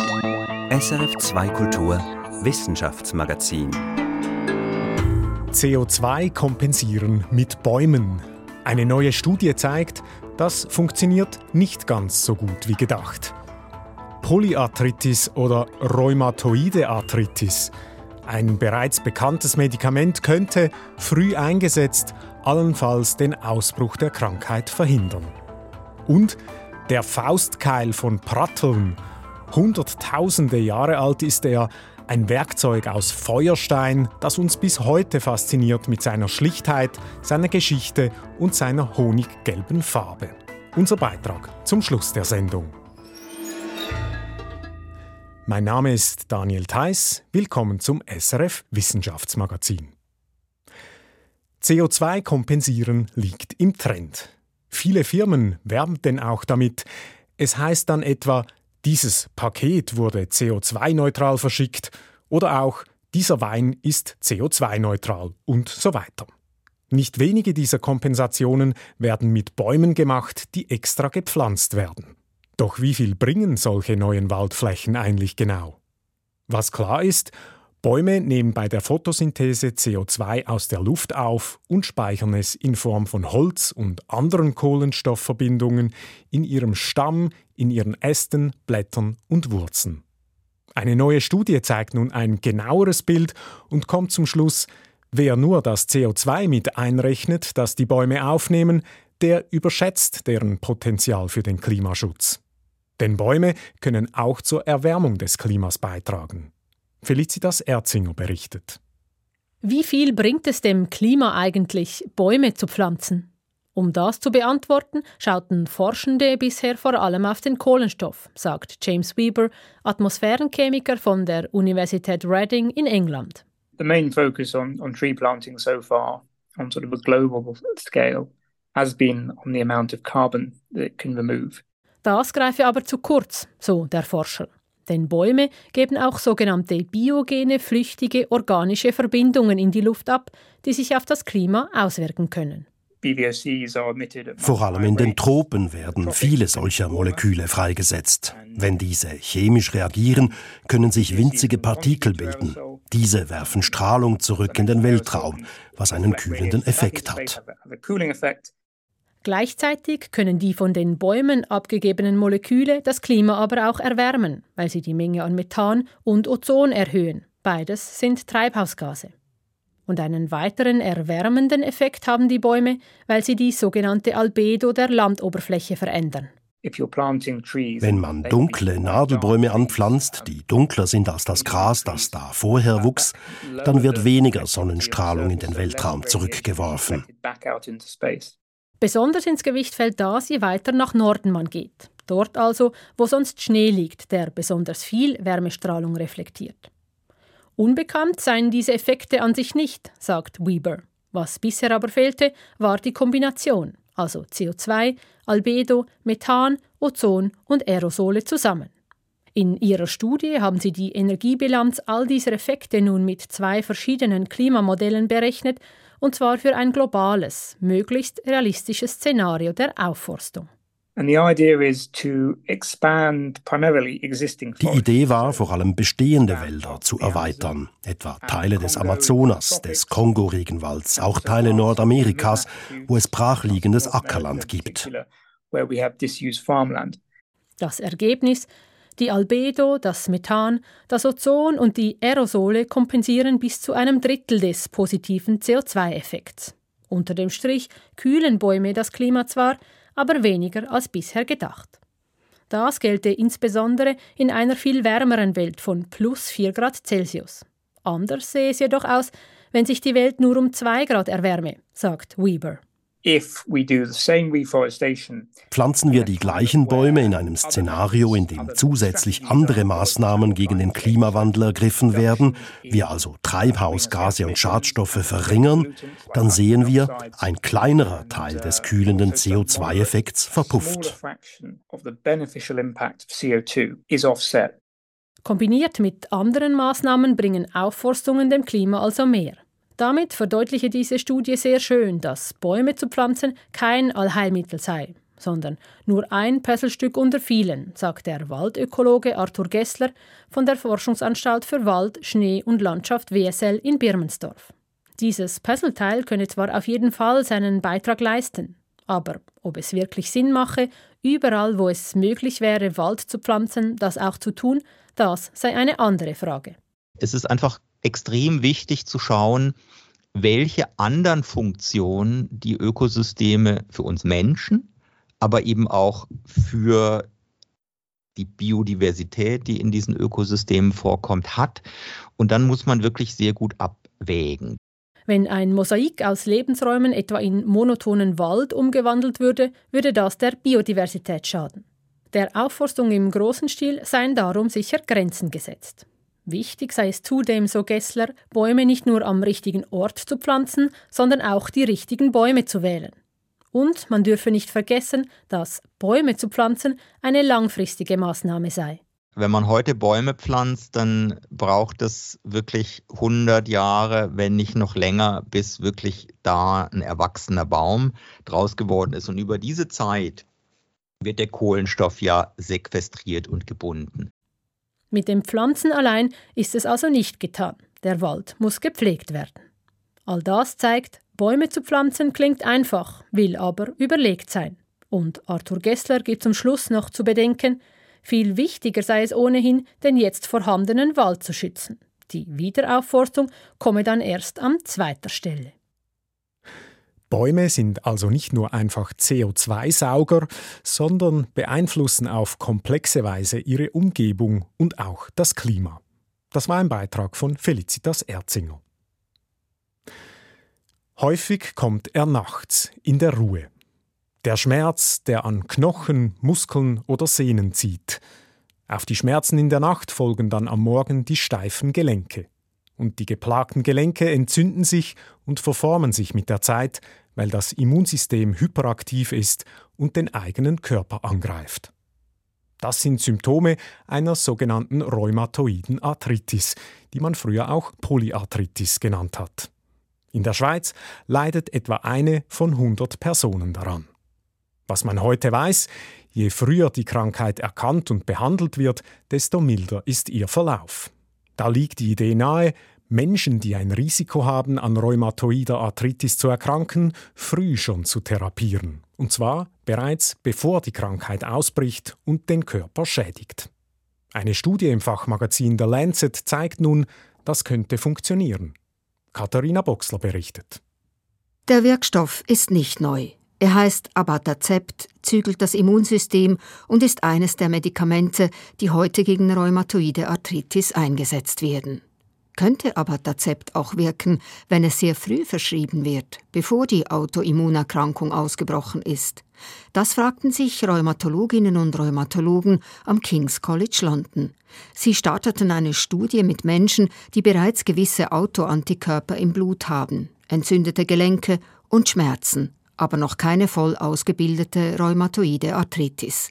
SRF 2 Kultur Wissenschaftsmagazin CO2 kompensieren mit Bäumen. Eine neue Studie zeigt, das funktioniert nicht ganz so gut wie gedacht. Polyarthritis oder Rheumatoide Arthritis. Ein bereits bekanntes Medikament könnte, früh eingesetzt, allenfalls den Ausbruch der Krankheit verhindern. Und der Faustkeil von Pratteln. Hunderttausende Jahre alt ist er, ein Werkzeug aus Feuerstein, das uns bis heute fasziniert mit seiner Schlichtheit, seiner Geschichte und seiner honiggelben Farbe. Unser Beitrag zum Schluss der Sendung. Mein Name ist Daniel Theiss. Willkommen zum SRF Wissenschaftsmagazin. CO2 kompensieren liegt im Trend. Viele Firmen werben denn auch damit. Es heißt dann etwa, dieses Paket wurde CO2-neutral verschickt oder auch dieser Wein ist CO2-neutral und so weiter. Nicht wenige dieser Kompensationen werden mit Bäumen gemacht, die extra gepflanzt werden. Doch wie viel bringen solche neuen Waldflächen eigentlich genau? Was klar ist, Bäume nehmen bei der Photosynthese CO2 aus der Luft auf und speichern es in Form von Holz und anderen Kohlenstoffverbindungen in ihrem Stamm, in ihren Ästen, Blättern und Wurzeln. Eine neue Studie zeigt nun ein genaueres Bild und kommt zum Schluss, wer nur das CO2 mit einrechnet, das die Bäume aufnehmen, der überschätzt deren Potenzial für den Klimaschutz. Denn Bäume können auch zur Erwärmung des Klimas beitragen. Felicitas Erzinger berichtet. Wie viel bringt es dem Klima eigentlich, Bäume zu pflanzen? Um das zu beantworten, schauten Forschende bisher vor allem auf den Kohlenstoff, sagt James Weber, Atmosphärenchemiker von der Universität Reading in England. The main focus on, on tree planting so far, on sort of a global scale, has been on the amount of carbon that it can remove. Das greife aber zu kurz, so der Forscher. Denn Bäume geben auch sogenannte biogene, flüchtige, organische Verbindungen in die Luft ab, die sich auf das Klima auswirken können. Vor allem in den Tropen werden viele solcher Moleküle freigesetzt. Wenn diese chemisch reagieren, können sich winzige Partikel bilden. Diese werfen Strahlung zurück in den Weltraum, was einen kühlenden Effekt hat. Gleichzeitig können die von den Bäumen abgegebenen Moleküle das Klima aber auch erwärmen, weil sie die Menge an Methan und Ozon erhöhen. Beides sind Treibhausgase. Und einen weiteren erwärmenden Effekt haben die Bäume, weil sie die sogenannte Albedo der Landoberfläche verändern. Wenn man dunkle Nadelbäume anpflanzt, die dunkler sind als das Gras, das da vorher wuchs, dann wird weniger Sonnenstrahlung in den Weltraum zurückgeworfen. Besonders ins Gewicht fällt das, je weiter nach Norden man geht. Dort also, wo sonst Schnee liegt, der besonders viel Wärmestrahlung reflektiert. Unbekannt seien diese Effekte an sich nicht, sagt Weber. Was bisher aber fehlte, war die Kombination, also CO2, Albedo, Methan, Ozon und Aerosole zusammen. In ihrer Studie haben sie die Energiebilanz all dieser Effekte nun mit zwei verschiedenen Klimamodellen berechnet und zwar für ein globales, möglichst realistisches Szenario der Aufforstung. Die Idee war, vor allem bestehende Wälder zu erweitern, etwa Teile des Amazonas, des Kongo-Regenwalds, auch Teile Nordamerikas, wo es brachliegendes Ackerland gibt. Das Ergebnis? Die Albedo, das Methan, das Ozon und die Aerosole kompensieren bis zu einem Drittel des positiven CO2-Effekts. Unter dem Strich kühlen Bäume das Klima zwar, aber weniger als bisher gedacht. Das gelte insbesondere in einer viel wärmeren Welt von plus 4 Grad Celsius. Anders sehe es jedoch aus, wenn sich die Welt nur um 2 Grad erwärme, sagt Weber. Pflanzen wir die gleichen Bäume in einem Szenario, in dem zusätzlich andere Maßnahmen gegen den Klimawandel ergriffen werden, wir also Treibhausgase und Schadstoffe verringern, dann sehen wir, ein kleinerer Teil des kühlenden CO2-Effekts verpufft. Kombiniert mit anderen Maßnahmen bringen Aufforstungen dem Klima also mehr. Damit verdeutliche diese Studie sehr schön, dass Bäume zu pflanzen kein Allheilmittel sei, sondern nur ein Puzzlestück unter vielen, sagt der Waldökologe Arthur Gessler von der Forschungsanstalt für Wald, Schnee und Landschaft WSL in Birmensdorf. Dieses Puzzleteil könne zwar auf jeden Fall seinen Beitrag leisten, aber ob es wirklich Sinn mache, überall, wo es möglich wäre, Wald zu pflanzen, das auch zu tun, das sei eine andere Frage. Es ist einfach extrem wichtig zu schauen, welche anderen Funktionen die Ökosysteme für uns Menschen, aber eben auch für die Biodiversität, die in diesen Ökosystemen vorkommt, hat. Und dann muss man wirklich sehr gut abwägen. Wenn ein Mosaik aus Lebensräumen etwa in monotonen Wald umgewandelt würde, würde das der Biodiversität schaden. Der Aufforstung im großen Stil seien darum sicher Grenzen gesetzt. Wichtig sei es zudem, so Gessler, Bäume nicht nur am richtigen Ort zu pflanzen, sondern auch die richtigen Bäume zu wählen. Und man dürfe nicht vergessen, dass Bäume zu pflanzen eine langfristige Maßnahme sei. Wenn man heute Bäume pflanzt, dann braucht es wirklich 100 Jahre, wenn nicht noch länger, bis wirklich da ein erwachsener Baum draus geworden ist. Und über diese Zeit wird der Kohlenstoff ja sequestriert und gebunden. Mit dem Pflanzen allein ist es also nicht getan. Der Wald muss gepflegt werden. All das zeigt, Bäume zu pflanzen klingt einfach, will aber überlegt sein. Und Arthur Gessler gibt zum Schluss noch zu bedenken, viel wichtiger sei es ohnehin, den jetzt vorhandenen Wald zu schützen. Die Wiederaufforstung komme dann erst an zweiter Stelle. Bäume sind also nicht nur einfach CO2-Sauger, sondern beeinflussen auf komplexe Weise ihre Umgebung und auch das Klima. Das war ein Beitrag von Felicitas Erzinger. Häufig kommt er nachts in der Ruhe. Der Schmerz, der an Knochen, Muskeln oder Sehnen zieht. Auf die Schmerzen in der Nacht folgen dann am Morgen die steifen Gelenke. Und die geplagten Gelenke entzünden sich und verformen sich mit der Zeit, weil das Immunsystem hyperaktiv ist und den eigenen Körper angreift. Das sind Symptome einer sogenannten rheumatoiden Arthritis, die man früher auch Polyarthritis genannt hat. In der Schweiz leidet etwa eine von 100 Personen daran. Was man heute weiß, je früher die Krankheit erkannt und behandelt wird, desto milder ist ihr Verlauf. Da liegt die Idee nahe, Menschen, die ein Risiko haben, an rheumatoider Arthritis zu erkranken, früh schon zu therapieren. Und zwar bereits bevor die Krankheit ausbricht und den Körper schädigt. Eine Studie im Fachmagazin The Lancet zeigt nun, das könnte funktionieren. Katharina Boxler berichtet. Der Wirkstoff ist nicht neu. Er heißt Abatacept, zügelt das Immunsystem und ist eines der Medikamente, die heute gegen rheumatoide Arthritis eingesetzt werden könnte aber Tazept auch wirken, wenn es sehr früh verschrieben wird, bevor die Autoimmunerkrankung ausgebrochen ist. Das fragten sich Rheumatologinnen und Rheumatologen am King's College London. Sie starteten eine Studie mit Menschen, die bereits gewisse Autoantikörper im Blut haben, entzündete Gelenke und Schmerzen, aber noch keine voll ausgebildete rheumatoide Arthritis.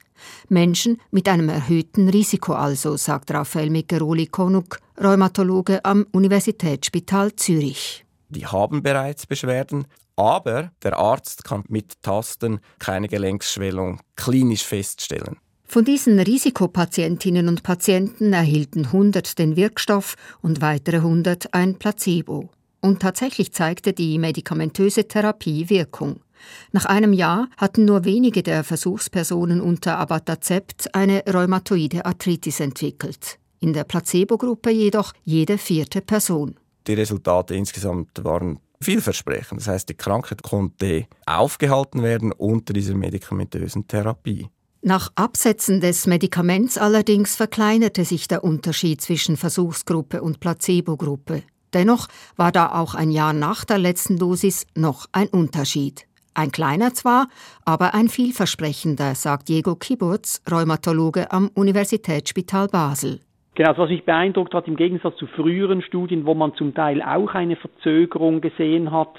Menschen mit einem erhöhten Risiko also, sagt Raphael Mickeroli-Konuk, Rheumatologe am Universitätsspital Zürich. Die haben bereits Beschwerden, aber der Arzt kann mit Tasten keine Gelenksschwellung klinisch feststellen. Von diesen Risikopatientinnen und Patienten erhielten 100 den Wirkstoff und weitere 100 ein Placebo. Und tatsächlich zeigte die medikamentöse Therapie Wirkung. Nach einem Jahr hatten nur wenige der Versuchspersonen unter Abatacept eine rheumatoide Arthritis entwickelt. In der Placebo-Gruppe jedoch jede vierte Person. Die Resultate insgesamt waren vielversprechend. Das heißt, die Krankheit konnte aufgehalten werden unter dieser medikamentösen Therapie. Nach Absetzen des Medikaments allerdings verkleinerte sich der Unterschied zwischen Versuchsgruppe und Placebo-Gruppe. Dennoch war da auch ein Jahr nach der letzten Dosis noch ein Unterschied. Ein kleiner zwar, aber ein vielversprechender, sagt Diego Kiburz, Rheumatologe am Universitätsspital Basel. Genau, was mich beeindruckt hat, im Gegensatz zu früheren Studien, wo man zum Teil auch eine Verzögerung gesehen hat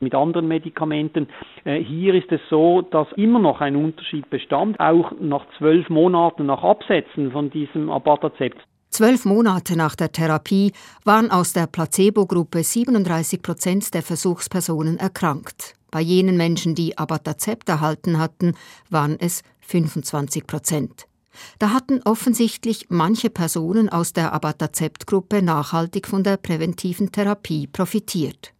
mit anderen Medikamenten, äh, hier ist es so, dass immer noch ein Unterschied bestand, auch nach zwölf Monaten nach Absetzen von diesem Abatacept. Zwölf Monate nach der Therapie waren aus der Placebo-Gruppe 37 Prozent der Versuchspersonen erkrankt. Bei jenen Menschen, die Abatacept erhalten hatten, waren es 25 Prozent. Da hatten offensichtlich manche Personen aus der Abatacept-Gruppe nachhaltig von der präventiven Therapie profitiert.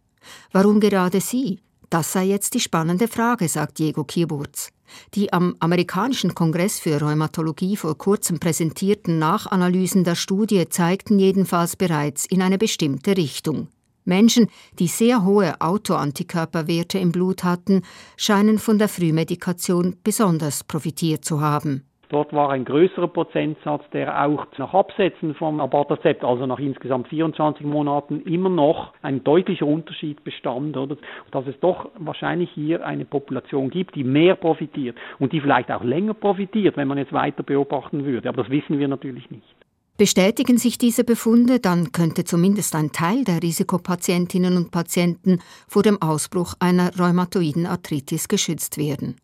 Warum gerade sie? Das sei jetzt die spannende Frage, sagt Diego Kieburz. Die am amerikanischen Kongress für Rheumatologie vor kurzem präsentierten Nachanalysen der Studie zeigten jedenfalls bereits in eine bestimmte Richtung. Menschen, die sehr hohe Autoantikörperwerte im Blut hatten, scheinen von der Frühmedikation besonders profitiert zu haben. Dort war ein größerer Prozentsatz, der auch nach Absetzen vom Abatacept, also nach insgesamt 24 Monaten, immer noch ein deutlicher Unterschied bestand, oder? Dass es doch wahrscheinlich hier eine Population gibt, die mehr profitiert und die vielleicht auch länger profitiert, wenn man jetzt weiter beobachten würde. Aber das wissen wir natürlich nicht. Bestätigen sich diese Befunde, dann könnte zumindest ein Teil der Risikopatientinnen und Patienten vor dem Ausbruch einer rheumatoiden Arthritis geschützt werden.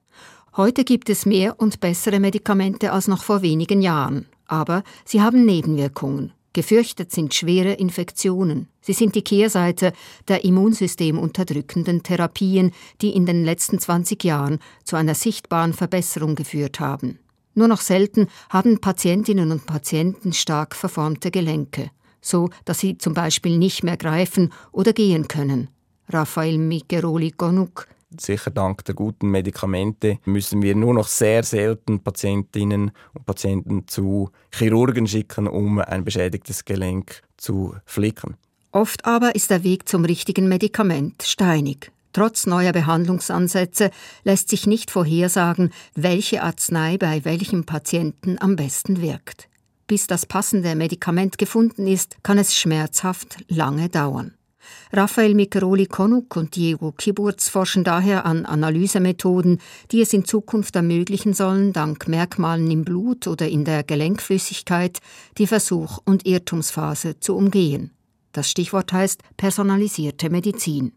Heute gibt es mehr und bessere Medikamente als noch vor wenigen Jahren, aber sie haben Nebenwirkungen. Gefürchtet sind schwere Infektionen. Sie sind die Kehrseite der immunsystemunterdrückenden Therapien, die in den letzten 20 Jahren zu einer sichtbaren Verbesserung geführt haben. Nur noch selten haben Patientinnen und Patienten stark verformte Gelenke, so dass sie zum Beispiel nicht mehr greifen oder gehen können. Raphael Migeroli Gonuk, sicher dank der guten Medikamente müssen wir nur noch sehr selten Patientinnen und Patienten zu Chirurgen schicken, um ein beschädigtes Gelenk zu flicken. Oft aber ist der Weg zum richtigen Medikament steinig. Trotz neuer Behandlungsansätze lässt sich nicht vorhersagen, welche Arznei bei welchem Patienten am besten wirkt. Bis das passende Medikament gefunden ist, kann es schmerzhaft lange dauern. Raphael Mikeroli-Konuk und Diego Kiburz forschen daher an Analysemethoden, die es in Zukunft ermöglichen sollen, dank Merkmalen im Blut oder in der Gelenkflüssigkeit die Versuch- und Irrtumsphase zu umgehen. Das Stichwort heißt personalisierte Medizin.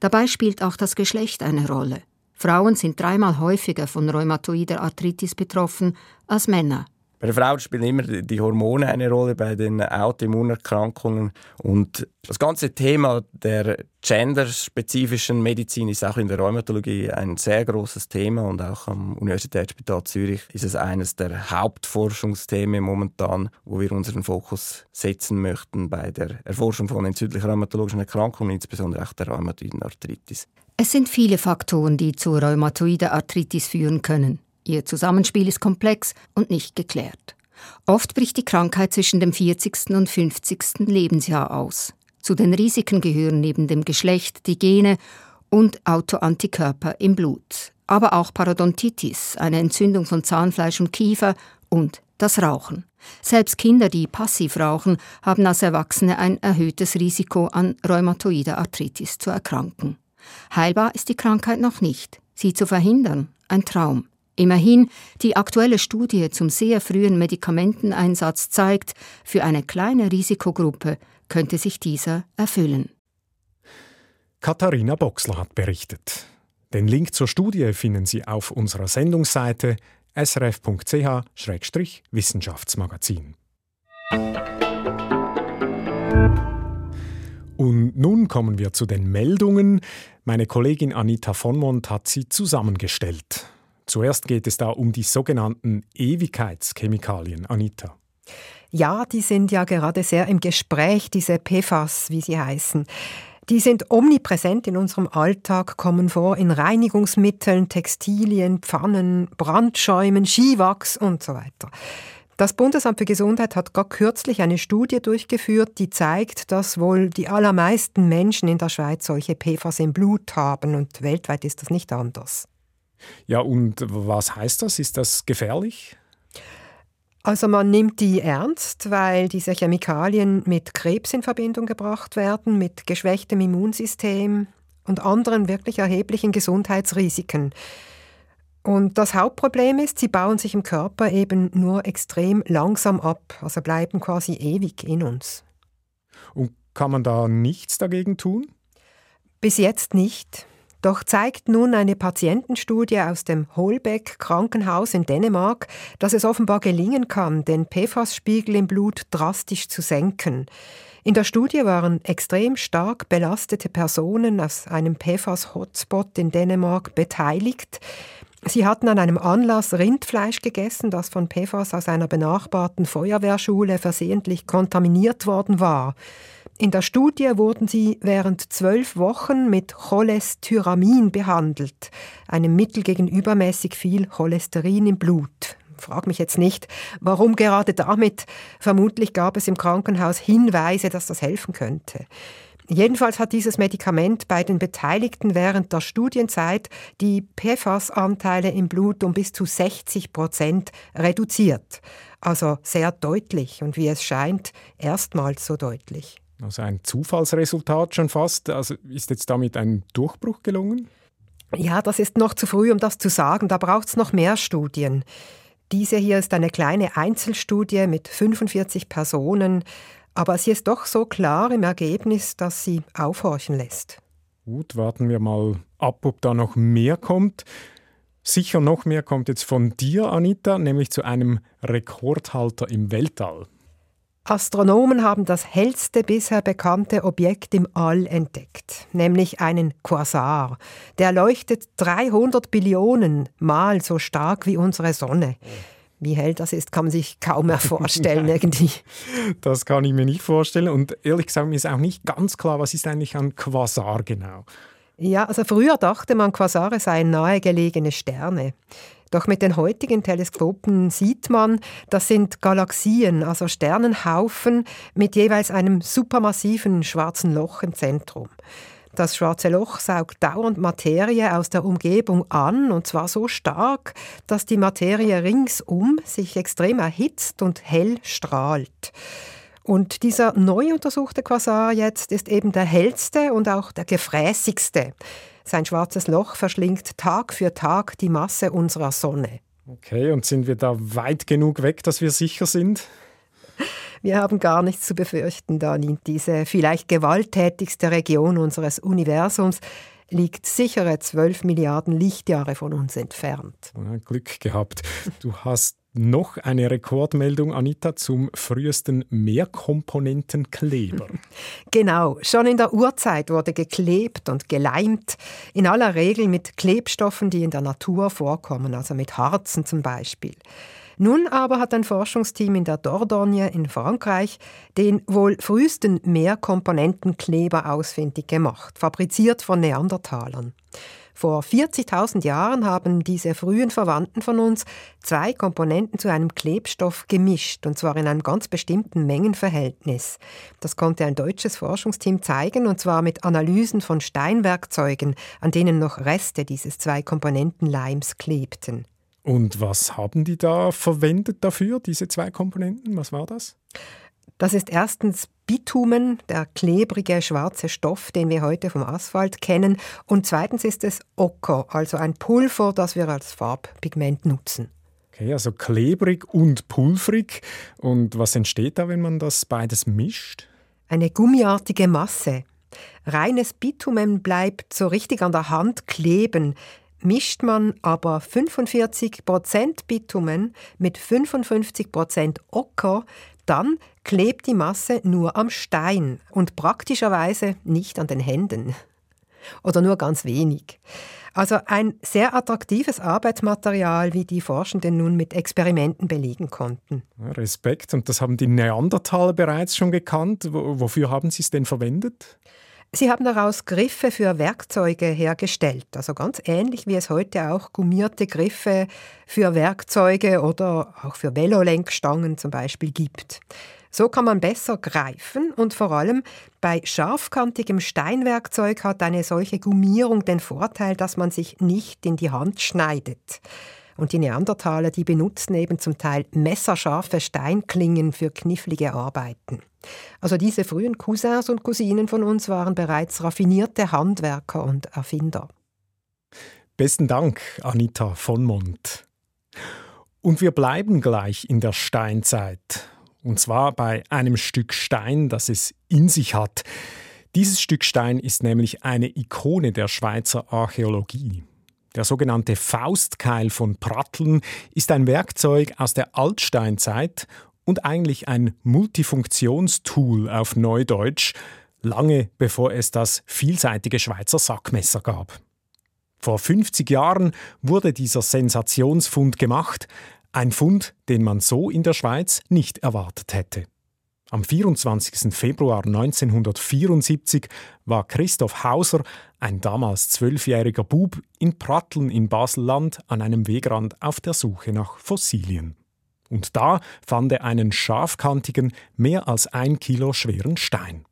Dabei spielt auch das Geschlecht eine Rolle. Frauen sind dreimal häufiger von rheumatoider Arthritis betroffen als Männer. Bei der Frau spielen immer die Hormone eine Rolle bei den Autoimmunerkrankungen. Und das ganze Thema der genderspezifischen Medizin ist auch in der Rheumatologie ein sehr großes Thema und auch am Universitätsspital Zürich ist es eines der Hauptforschungsthemen momentan, wo wir unseren Fokus setzen möchten bei der Erforschung von entzündlichen rheumatologischen Erkrankungen, insbesondere auch der rheumatoiden Arthritis. Es sind viele Faktoren, die zu rheumatoider Arthritis führen können. Ihr Zusammenspiel ist komplex und nicht geklärt. Oft bricht die Krankheit zwischen dem 40. und 50. Lebensjahr aus. Zu den Risiken gehören neben dem Geschlecht die Gene und Autoantikörper im Blut, aber auch Parodontitis, eine Entzündung von Zahnfleisch und Kiefer und das Rauchen. Selbst Kinder, die passiv rauchen, haben als Erwachsene ein erhöhtes Risiko an rheumatoider Arthritis zu erkranken. Heilbar ist die Krankheit noch nicht. Sie zu verhindern, ein Traum. Immerhin, die aktuelle Studie zum sehr frühen Medikamenteneinsatz zeigt, für eine kleine Risikogruppe könnte sich dieser erfüllen. Katharina Boxler hat berichtet. Den Link zur Studie finden Sie auf unserer Sendungsseite srf.ch-wissenschaftsmagazin. Und nun kommen wir zu den Meldungen. Meine Kollegin Anita Vonmont hat sie zusammengestellt. Zuerst geht es da um die sogenannten Ewigkeitschemikalien, Anita. Ja, die sind ja gerade sehr im Gespräch, diese PFAS, wie sie heißen. Die sind omnipräsent in unserem Alltag, kommen vor in Reinigungsmitteln, Textilien, Pfannen, Brandschäumen, Skiwachs und so weiter. Das Bundesamt für Gesundheit hat gar kürzlich eine Studie durchgeführt, die zeigt, dass wohl die allermeisten Menschen in der Schweiz solche PFAS im Blut haben und weltweit ist das nicht anders. Ja, und was heißt das? Ist das gefährlich? Also man nimmt die ernst, weil diese Chemikalien mit Krebs in Verbindung gebracht werden, mit geschwächtem Immunsystem und anderen wirklich erheblichen Gesundheitsrisiken. Und das Hauptproblem ist, sie bauen sich im Körper eben nur extrem langsam ab, also bleiben quasi ewig in uns. Und kann man da nichts dagegen tun? Bis jetzt nicht. Doch zeigt nun eine Patientenstudie aus dem Holbeck Krankenhaus in Dänemark, dass es offenbar gelingen kann, den PFAS-Spiegel im Blut drastisch zu senken. In der Studie waren extrem stark belastete Personen aus einem PFAS-Hotspot in Dänemark beteiligt. Sie hatten an einem Anlass Rindfleisch gegessen, das von PFAS aus einer benachbarten Feuerwehrschule versehentlich kontaminiert worden war. In der Studie wurden sie während zwölf Wochen mit Cholestyramin behandelt, einem Mittel gegen übermäßig viel Cholesterin im Blut. Frag mich jetzt nicht, warum gerade damit. Vermutlich gab es im Krankenhaus Hinweise, dass das helfen könnte. Jedenfalls hat dieses Medikament bei den Beteiligten während der Studienzeit die PFAS-Anteile im Blut um bis zu 60 Prozent reduziert. Also sehr deutlich und wie es scheint, erstmals so deutlich. Also ein Zufallsresultat schon fast. Also ist jetzt damit ein Durchbruch gelungen? Ja, das ist noch zu früh, um das zu sagen. Da braucht es noch mehr Studien. Diese hier ist eine kleine Einzelstudie mit 45 Personen. Aber sie ist doch so klar im Ergebnis, dass sie aufhorchen lässt. Gut, warten wir mal ab, ob da noch mehr kommt. Sicher noch mehr kommt jetzt von dir, Anita, nämlich zu einem Rekordhalter im Weltall. Astronomen haben das hellste bisher bekannte Objekt im All entdeckt, nämlich einen Quasar. Der leuchtet 300 Billionen Mal so stark wie unsere Sonne. Wie hell das ist, kann man sich kaum mehr vorstellen irgendwie. Das kann ich mir nicht vorstellen und ehrlich gesagt mir ist auch nicht ganz klar, was ist eigentlich ein Quasar genau. Ja, also früher dachte man, Quasare seien nahegelegene Sterne. Doch mit den heutigen Teleskopen sieht man, das sind Galaxien, also Sternenhaufen mit jeweils einem supermassiven schwarzen Loch im Zentrum. Das schwarze Loch saugt dauernd Materie aus der Umgebung an, und zwar so stark, dass die Materie ringsum sich extrem erhitzt und hell strahlt. Und dieser neu untersuchte Quasar jetzt ist eben der hellste und auch der gefräßigste. Sein schwarzes Loch verschlingt Tag für Tag die Masse unserer Sonne. Okay, und sind wir da weit genug weg, dass wir sicher sind? Wir haben gar nichts zu befürchten, Dani. Diese vielleicht gewalttätigste Region unseres Universums liegt sichere 12 Milliarden Lichtjahre von uns entfernt. Glück gehabt. Du hast noch eine Rekordmeldung, Anita, zum frühesten Mehrkomponentenkleber. Genau, schon in der Urzeit wurde geklebt und geleimt, in aller Regel mit Klebstoffen, die in der Natur vorkommen, also mit Harzen zum Beispiel. Nun aber hat ein Forschungsteam in der Dordogne in Frankreich den wohl frühesten Mehrkomponentenkleber ausfindig gemacht, fabriziert von Neandertalern. Vor 40.000 Jahren haben diese frühen Verwandten von uns zwei Komponenten zu einem Klebstoff gemischt, und zwar in einem ganz bestimmten Mengenverhältnis. Das konnte ein deutsches Forschungsteam zeigen, und zwar mit Analysen von Steinwerkzeugen, an denen noch Reste dieses Zwei-Komponenten-Leims klebten. Und was haben die da verwendet dafür, diese zwei Komponenten? Was war das? Das ist erstens Bitumen, der klebrige schwarze Stoff, den wir heute vom Asphalt kennen. Und zweitens ist es Ocker, also ein Pulver, das wir als Farbpigment nutzen. Okay, also klebrig und pulverig. Und was entsteht da, wenn man das beides mischt? Eine gummiartige Masse. Reines Bitumen bleibt so richtig an der Hand kleben. Mischt man aber 45% Bitumen mit 55% Ocker, dann klebt die Masse nur am Stein und praktischerweise nicht an den Händen. Oder nur ganz wenig. Also ein sehr attraktives Arbeitsmaterial, wie die Forschenden nun mit Experimenten belegen konnten. Respekt. Und das haben die Neandertaler bereits schon gekannt. Wofür haben sie es denn verwendet? Sie haben daraus Griffe für Werkzeuge hergestellt, also ganz ähnlich wie es heute auch gummierte Griffe für Werkzeuge oder auch für Velolenkstangen zum Beispiel gibt. So kann man besser greifen und vor allem bei scharfkantigem Steinwerkzeug hat eine solche Gummierung den Vorteil, dass man sich nicht in die Hand schneidet. Und die Neandertaler, die benutzten eben zum Teil messerscharfe Steinklingen für knifflige Arbeiten. Also diese frühen Cousins und Cousinen von uns waren bereits raffinierte Handwerker und Erfinder. Besten Dank, Anita von Mont. Und wir bleiben gleich in der Steinzeit. Und zwar bei einem Stück Stein, das es in sich hat. Dieses Stück Stein ist nämlich eine Ikone der Schweizer Archäologie. Der sogenannte Faustkeil von Pratteln ist ein Werkzeug aus der Altsteinzeit und eigentlich ein Multifunktionstool auf Neudeutsch, lange bevor es das vielseitige Schweizer Sackmesser gab. Vor 50 Jahren wurde dieser Sensationsfund gemacht, ein Fund, den man so in der Schweiz nicht erwartet hätte. Am 24. Februar 1974 war Christoph Hauser, ein damals zwölfjähriger Bub, in Pratteln im Baselland an einem Wegrand auf der Suche nach Fossilien. Und da fand er einen scharfkantigen, mehr als ein Kilo schweren Stein.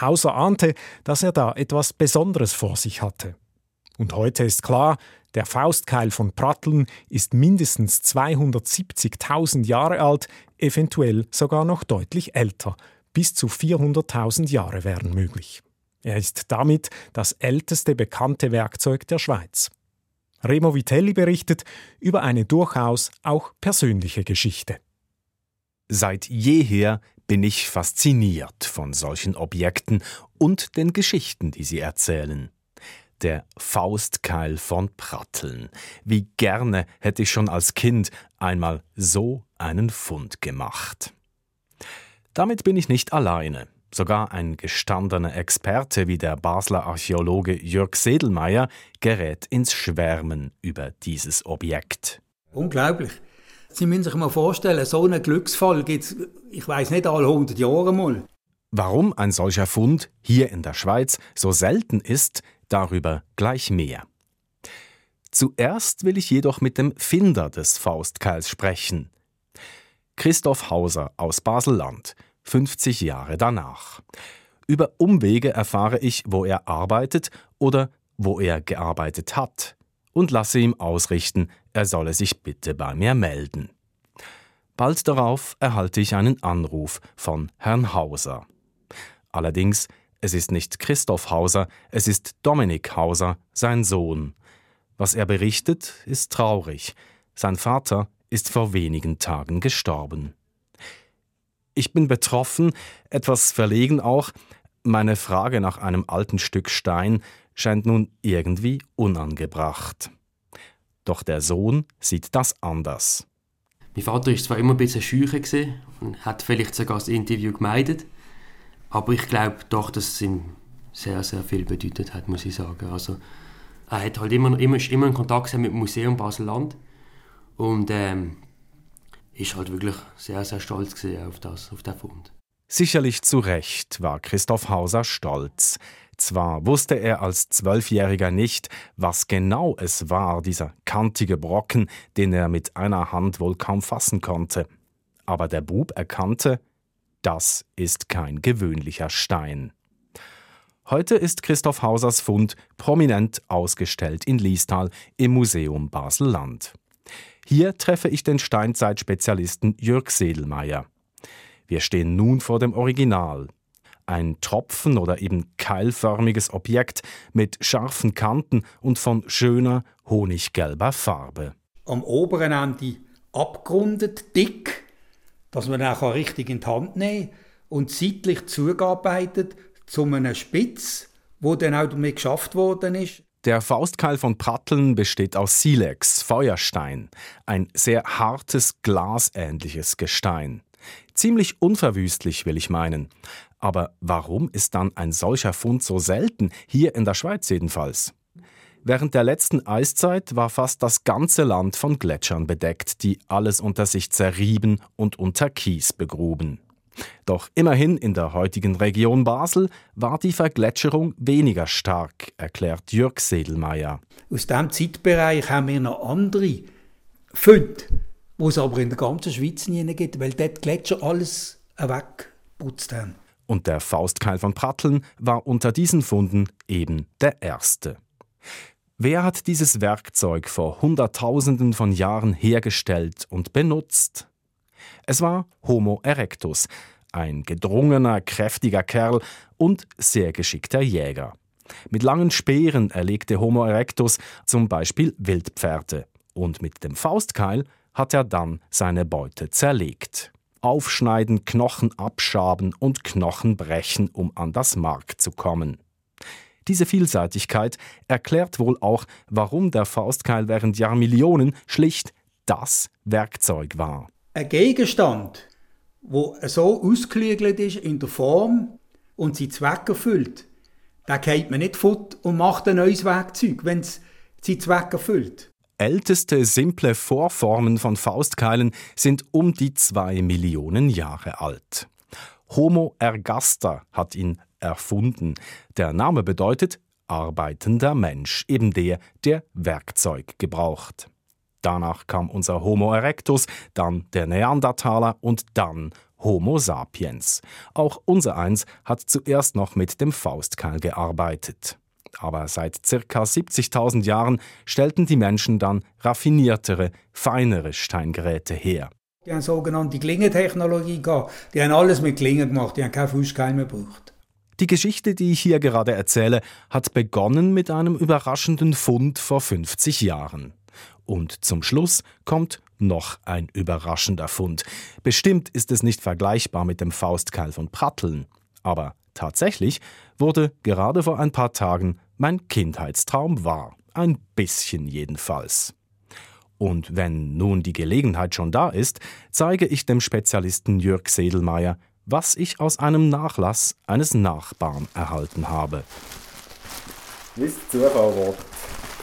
Hauser ahnte, dass er da etwas Besonderes vor sich hatte. Und heute ist klar, der Faustkeil von Pratteln ist mindestens 270.000 Jahre alt, eventuell sogar noch deutlich älter. Bis zu 400.000 Jahre wären möglich. Er ist damit das älteste bekannte Werkzeug der Schweiz. Remo Vitelli berichtet über eine durchaus auch persönliche Geschichte. Seit jeher bin ich fasziniert von solchen Objekten und den Geschichten, die sie erzählen der Faustkeil von Pratteln. Wie gerne hätte ich schon als Kind einmal so einen Fund gemacht. Damit bin ich nicht alleine. Sogar ein gestandener Experte wie der Basler Archäologe Jörg Sedelmeier gerät ins Schwärmen über dieses Objekt. Unglaublich. Sie müssen sich mal vorstellen, so einen Glücksfall gibt es, ich weiß nicht, alle 100 Jahre mal. Warum ein solcher Fund hier in der Schweiz so selten ist, Darüber gleich mehr. Zuerst will ich jedoch mit dem Finder des Faustkeils sprechen. Christoph Hauser aus Baselland, 50 Jahre danach. Über Umwege erfahre ich, wo er arbeitet oder wo er gearbeitet hat und lasse ihm ausrichten, er solle sich bitte bei mir melden. Bald darauf erhalte ich einen Anruf von Herrn Hauser. Allerdings es ist nicht Christoph Hauser, es ist Dominik Hauser, sein Sohn. Was er berichtet, ist traurig. Sein Vater ist vor wenigen Tagen gestorben. Ich bin betroffen, etwas verlegen auch. Meine Frage nach einem alten Stück Stein scheint nun irgendwie unangebracht. Doch der Sohn sieht das anders. Mein Vater war zwar immer ein bisschen schücher und hat vielleicht sogar das Interview gemeidet, aber ich glaube doch, dass es ihm sehr, sehr viel bedeutet hat, muss ich sagen. Also, er hat halt immer, immer, immer in Kontakt mit dem Museum Basel-Land und ähm, ist halt wirklich sehr, sehr stolz auf das, auf den Fund. Sicherlich zu Recht war Christoph Hauser stolz. Zwar wusste er als Zwölfjähriger nicht, was genau es war, dieser kantige Brocken, den er mit einer Hand wohl kaum fassen konnte. Aber der Bub erkannte, das ist kein gewöhnlicher Stein. Heute ist Christoph Hausers Fund prominent ausgestellt in Liestal im Museum Basel-Land. Hier treffe ich den Steinzeitspezialisten Jörg Sedelmeier. Wir stehen nun vor dem Original. Ein Tropfen oder eben keilförmiges Objekt mit scharfen Kanten und von schöner honiggelber Farbe. Am oberen Ende abgerundet, dick, dass man auch richtig in die Hand nehmen kann und zeitlich zugearbeitet zu einem Spitz, wo dann auch damit geschafft worden ist. Der Faustkeil von Pratteln besteht aus Silex, Feuerstein, ein sehr hartes, glasähnliches Gestein. Ziemlich unverwüstlich, will ich meinen. Aber warum ist dann ein solcher Fund so selten, hier in der Schweiz jedenfalls? Während der letzten Eiszeit war fast das ganze Land von Gletschern bedeckt, die alles unter sich zerrieben und unter Kies begruben. Doch immerhin in der heutigen Region Basel war die Vergletscherung weniger stark, erklärt Jörg Sedelmeier. Aus diesem Zeitbereich haben wir noch andere Funde, wo es aber in der ganzen Schweiz nie gibt, weil dort die Gletscher alles weggeputzt haben. Und der Faustkeil von Pratteln war unter diesen Funden eben der erste. Wer hat dieses Werkzeug vor Hunderttausenden von Jahren hergestellt und benutzt? Es war Homo erectus, ein gedrungener, kräftiger Kerl und sehr geschickter Jäger. Mit langen Speeren erlegte Homo erectus zum Beispiel Wildpferde und mit dem Faustkeil hat er dann seine Beute zerlegt. Aufschneiden, Knochen abschaben und Knochen brechen, um an das Mark zu kommen. Diese Vielseitigkeit erklärt wohl auch, warum der Faustkeil während Jahrmillionen schlicht das Werkzeug war. Ein Gegenstand, wo so ausgeklügelt ist in der Form und seinen Zweck erfüllt, da geht man nicht fort und macht ein neues Werkzeug, wenn es seinen Zweck erfüllt. Älteste simple Vorformen von Faustkeilen sind um die zwei Millionen Jahre alt. Homo ergaster hat ihn erfunden. Der Name bedeutet arbeitender Mensch, eben der, der Werkzeug gebraucht. Danach kam unser Homo erectus, dann der Neandertaler und dann Homo sapiens. Auch unser Eins hat zuerst noch mit dem Faustkeil gearbeitet. Aber seit circa 70.000 Jahren stellten die Menschen dann raffiniertere, feinere Steingeräte her. Die haben sogenannte Klingentechnologie gehabt. Die haben alles mit Klingen gemacht, die haben keinen Fußkeil mehr gebraucht. Die Geschichte, die ich hier gerade erzähle, hat begonnen mit einem überraschenden Fund vor 50 Jahren. Und zum Schluss kommt noch ein überraschender Fund. Bestimmt ist es nicht vergleichbar mit dem Faustkeil von Pratteln. Aber tatsächlich wurde gerade vor ein paar Tagen mein Kindheitstraum wahr. Ein bisschen jedenfalls. Und wenn nun die Gelegenheit schon da ist, zeige ich dem Spezialisten Jörg Sedelmeier, was ich aus einem Nachlass eines Nachbarn erhalten habe. Wie es Zufall will.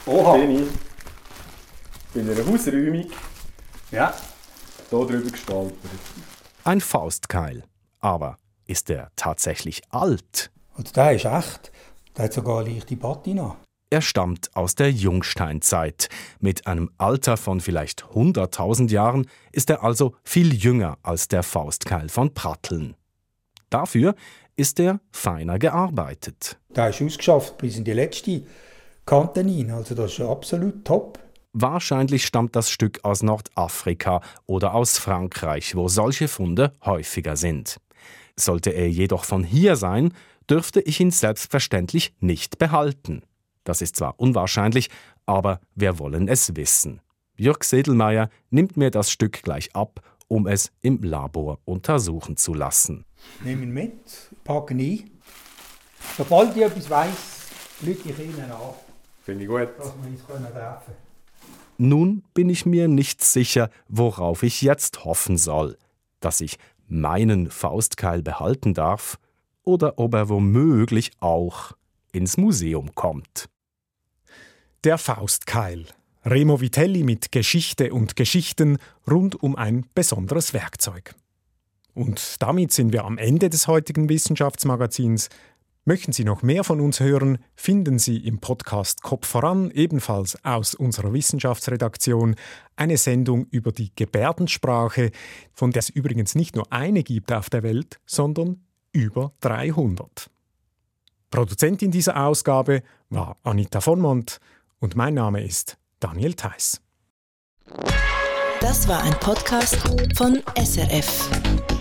Oha! Bin ich bei einer Hausräumung ja. hier drüber gestolpert. Ein Faustkeil. Aber ist er tatsächlich alt? Und der ist echt. Der hat sogar leichte Patina. Er stammt aus der Jungsteinzeit. Mit einem Alter von vielleicht 100.000 Jahren ist er also viel jünger als der Faustkeil von Pratteln. Dafür ist er feiner gearbeitet. Der ist ausgeschafft bis in die letzte Kante hinein. Also das ist absolut top. Wahrscheinlich stammt das Stück aus Nordafrika oder aus Frankreich, wo solche Funde häufiger sind. Sollte er jedoch von hier sein, dürfte ich ihn selbstverständlich nicht behalten. Das ist zwar unwahrscheinlich, aber wir wollen es wissen. Jörg Sedelmeier nimmt mir das Stück gleich ab, um es im Labor untersuchen zu lassen. Ihn mit, packen ihn ein. Sobald ich etwas weiss, lüge ich Ihnen an. Finde ich gut. Dass wir uns treffen können. Nun bin ich mir nicht sicher, worauf ich jetzt hoffen soll. Dass ich meinen Faustkeil behalten darf oder ob er womöglich auch ins Museum kommt. Der Faustkeil. Remo Vitelli mit Geschichte und Geschichten rund um ein besonderes Werkzeug. Und damit sind wir am Ende des heutigen Wissenschaftsmagazins. Möchten Sie noch mehr von uns hören, finden Sie im Podcast Kopf voran, ebenfalls aus unserer Wissenschaftsredaktion, eine Sendung über die Gebärdensprache, von der es übrigens nicht nur eine gibt auf der Welt, sondern über 300. Produzentin dieser Ausgabe war Anita von Mont und mein Name ist Daniel Theiss. Das war ein Podcast von SRF.